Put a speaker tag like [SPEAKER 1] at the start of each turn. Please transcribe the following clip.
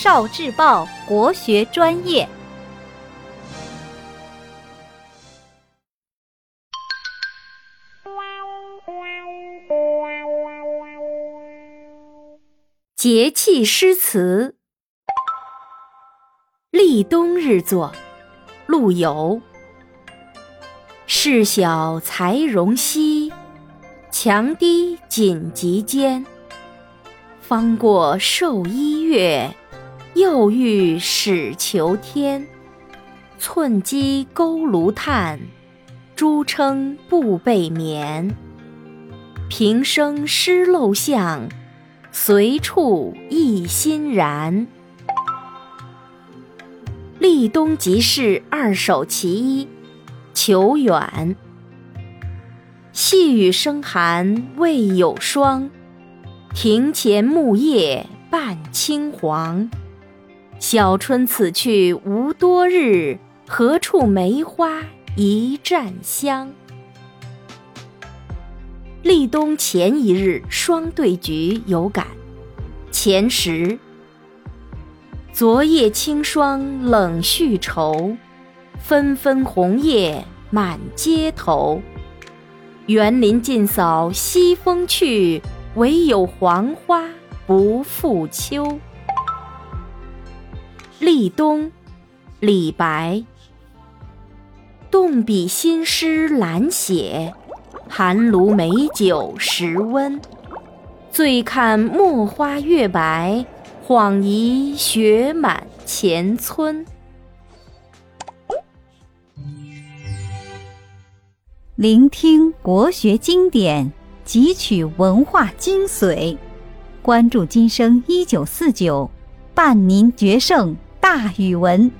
[SPEAKER 1] 少智报国学专业。节气诗词，立冬日作，陆游。事小才容膝，强滴紧急间。方过寿一月，又遇始求天。寸积钩炉炭，朱撑布被棉。平生失陋巷，随处一欣然。立冬即事二首其一，求远。细雨声寒未有霜。庭前木叶半青黄，小春此去无多日，何处梅花一绽香？立冬前一日霜对局有感，前时：昨夜清霜冷续愁，纷纷红叶满街头。园林尽扫西风去。唯有黄花不复秋。立冬，李白。动笔新诗懒写，寒炉美酒时温。醉看墨花月白，恍疑雪满前村。
[SPEAKER 2] 聆听国学经典。汲取文化精髓，关注今生一九四九，伴您决胜大语文。